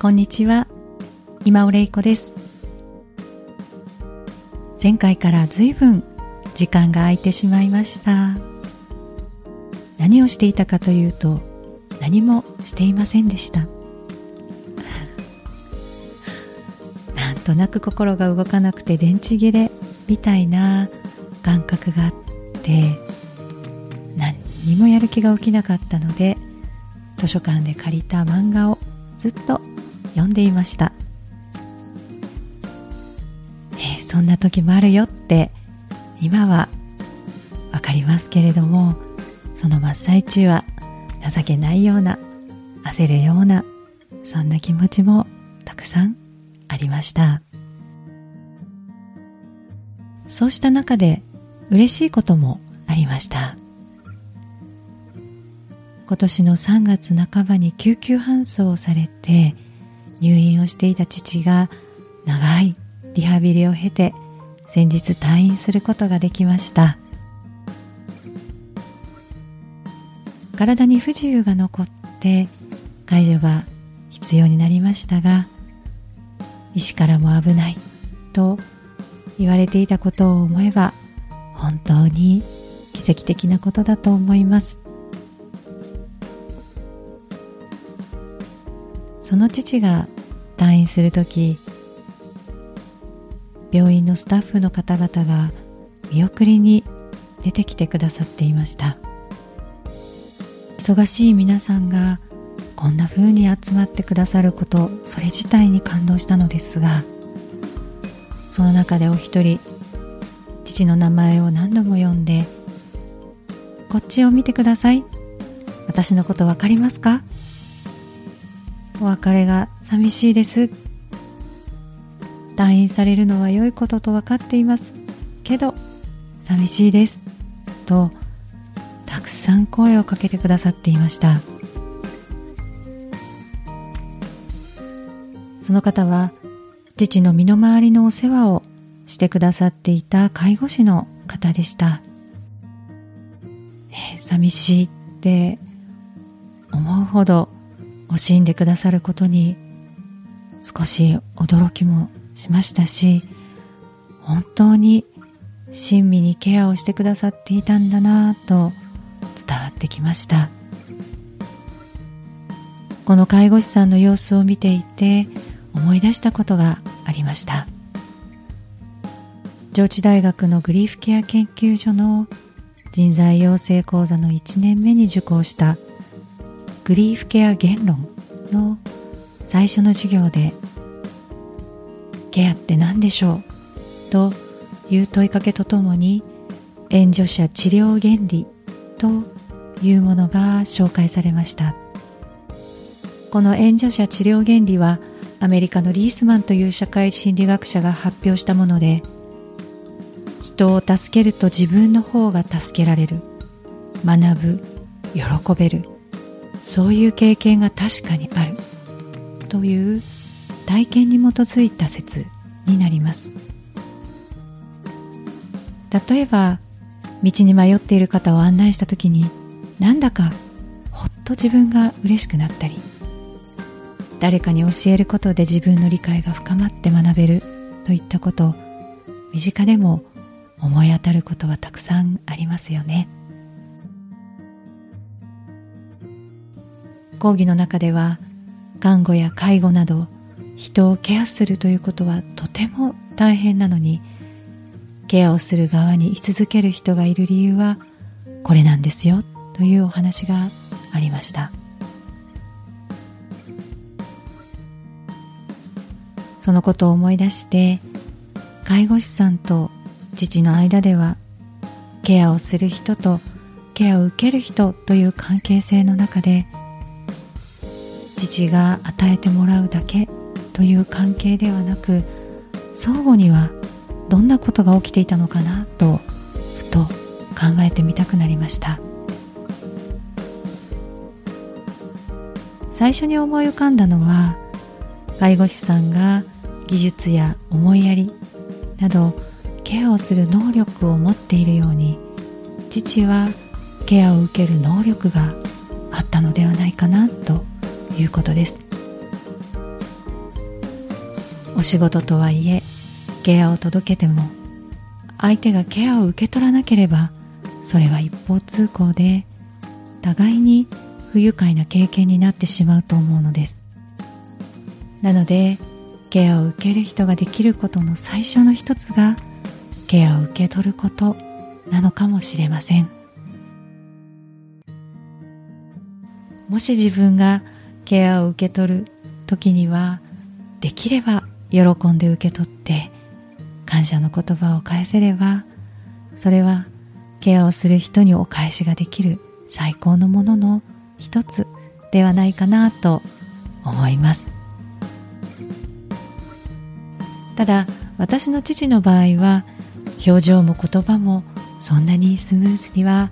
こんにちは。今尾玲子です。前回からずいぶん時間が空いてしまいました。何をしていたかというと何もしていませんでした。なんとなく心が動かなくて電池切れみたいな感覚があって何にもやる気が起きなかったので図書館で借りた漫画をずっと読んでいました、えー、そんな時もあるよって今は分かりますけれどもその真っ最中は情けないような焦るようなそんな気持ちもたくさんありました。そうした中で嬉しいこともありました。今年の3月半ばに救急搬送されて入院をしていた父が長いリハビリを経て先日退院することができました。体に不自由が残って介助が必要になりましたが医師からも危ないと言われていたことを思えば本当に奇跡的なことだと思います。その父が退院する時病院のスタッフの方々が見送りに出てきてくださっていました忙しい皆さんがこんな風に集まってくださることそれ自体に感動したのですがその中でお一人父の名前を何度も呼んで「こっちを見てください私のこと分かりますか?」お別れが寂しいです。退院されるのは良いことと分かっています。けど寂しいです。とたくさん声をかけてくださっていました。その方は父の身の回りのお世話をしてくださっていた介護士の方でした、ね、寂しいって思うほど惜しんでくださることに少し驚きもしましたし本当に親身にケアをしてくださっていたんだなぁと伝わってきました。この介護士さんの様子を見ていて思い出したことがありました。上智大学のグリーフケア研究所の人材養成講座の1年目に受講したグリーフケア言論の最初の授業でケアって何でしょうという問いかけとともに援助者治療原理というものが紹介されました。この援助者治療原理はアメリカのリースマンという社会心理学者が発表したもので人を助けると自分の方が助けられる。学ぶ。喜べる。そういう経験が確かにある。という体験に基づいた説になります。例えば道に迷っている方を案内した時になんだかほっと自分が嬉しくなったり誰かに教えることで自分の理解が深まって学べるといったこと身近でも思い当たることはたくさんありますよね。講義の中では看護や介護など人をケアするということはとても大変なのにケアをする側に居続ける人がいる理由はこれなんですよというお話がありました。そのことを思い出して介護士さんと父の間ではケアをする人とケアを受ける人という関係性の中で父が与えてもらうだけという関係ではなく相互にはどんなことが起きていたのかなとふと考えてみたくなりました。最初に思い浮かんだのは介護士さんが技術や思いやりなどケアをする能力を持っているように父はケアを受ける能力があったのではないかなということです。お仕事とはいえケアを届けても相手がケアを受け取らなければそれは一方通行で互いに不愉快な経験になってしまうと思うのです。なのでケアを受ける人ができることの最初の一つがケアを受け取ることなのかもしれません。もし自分がケアを受け取る時にはできれば喜んで受け取って感謝の言葉を返せればそれはケアをする人にお返しができる最高のものの一つではないかなと思います。ただ私の父の場合は表情も言葉もそんなにスムーズには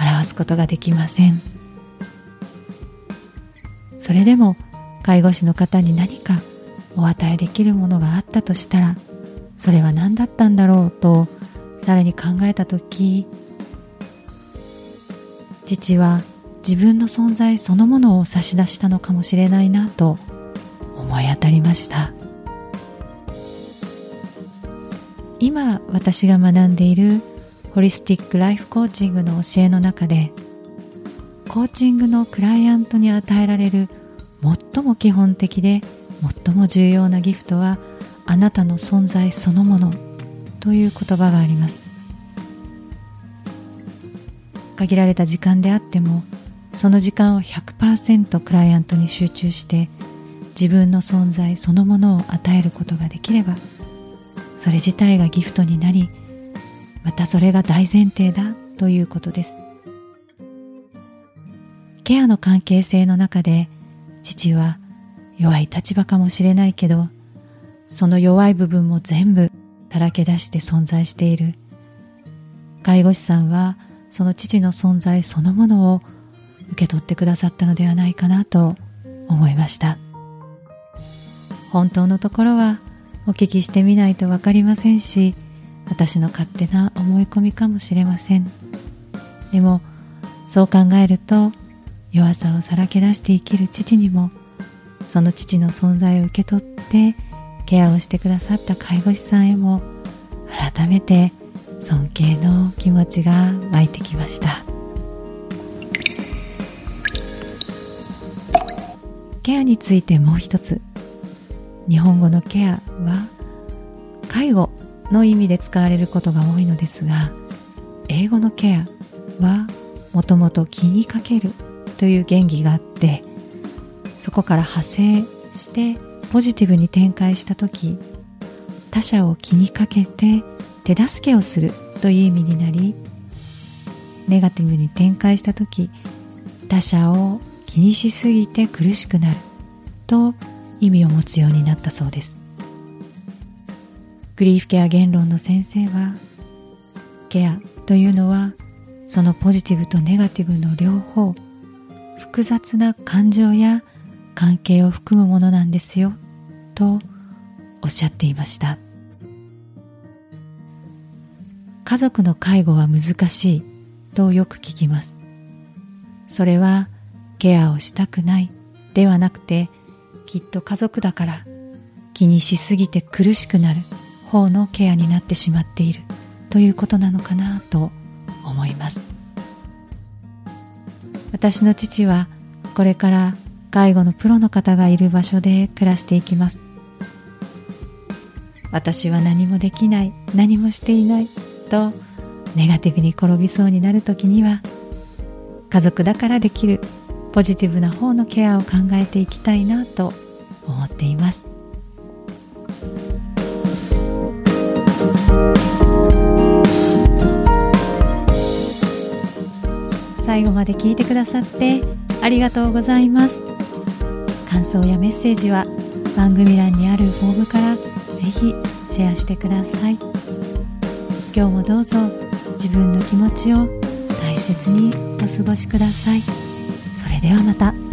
表すことができません。それでも介護士の方に何かお与えできるものがあったとしたらそれは何だったんだろうとさらに考えた時父は自分の存在そのものを差し出したのかもしれないなと思い当たりました。今私が学んでいるホリスティックライフコーチングの教えの中でコーチングのクライアントに与えられる最も基本的で最も重要なギフトはあなたの存在そのものという言葉があります。限られた時間であってもその時間を100%クライアントに集中して自分の存在そのものを与えることができればそれ自体がギフトになりまたそれが大前提だということです。ケアの関係性の中で父は弱い立場かもしれないけどその弱い部分も全部さらけ出して存在している。介護士さんはその父の存在そのものを受け取ってくださったのではないかなと思いました。本当のところはお聞きしてみないと分かりませんし私の勝手な思い込みかもしれません。でもそう考えると弱さをさらけ出して生きる父にもその父の存在を受け取ってケアをしてくださった介護士さんへも改めて尊敬の気持ちが湧いてきました。ケアについてもう一つ。日本語のケアは介護の意味で使われることが多いのですが英語のケアはもともと気にかけるという原義があってそこから派生してポジティブに展開した時他者を気にかけて手助けをするという意味になりネガティブに展開した時他者を気にしすぎて苦しくなると意味を持つようになったそうです。グリーフケア言論の先生はケアというのはそのポジティブとネガティブの両方複雑な感情や関係を含むものなんですよとおっしゃっていました。家族の介護は難しいとよく聞きます。それはケアをしたくないではなくてきっと家族だから気にしすぎて苦しくなる方のケアになってしまっているということなのかなと思います。私の父はこれから介護のプロの方がいる場所で暮らしていきます。私は何もできない何もしていないとネガティブに転びそうになる時には家族だからできるポジティブな方のケアを考えていきたいなと思っています。最後まで聞いてくださってありがとうございます。感想やメッセージは番組欄にあるフォームからぜひシェアしてください。今日もどうぞ自分の気持ちを大切にお過ごしください。それではまた。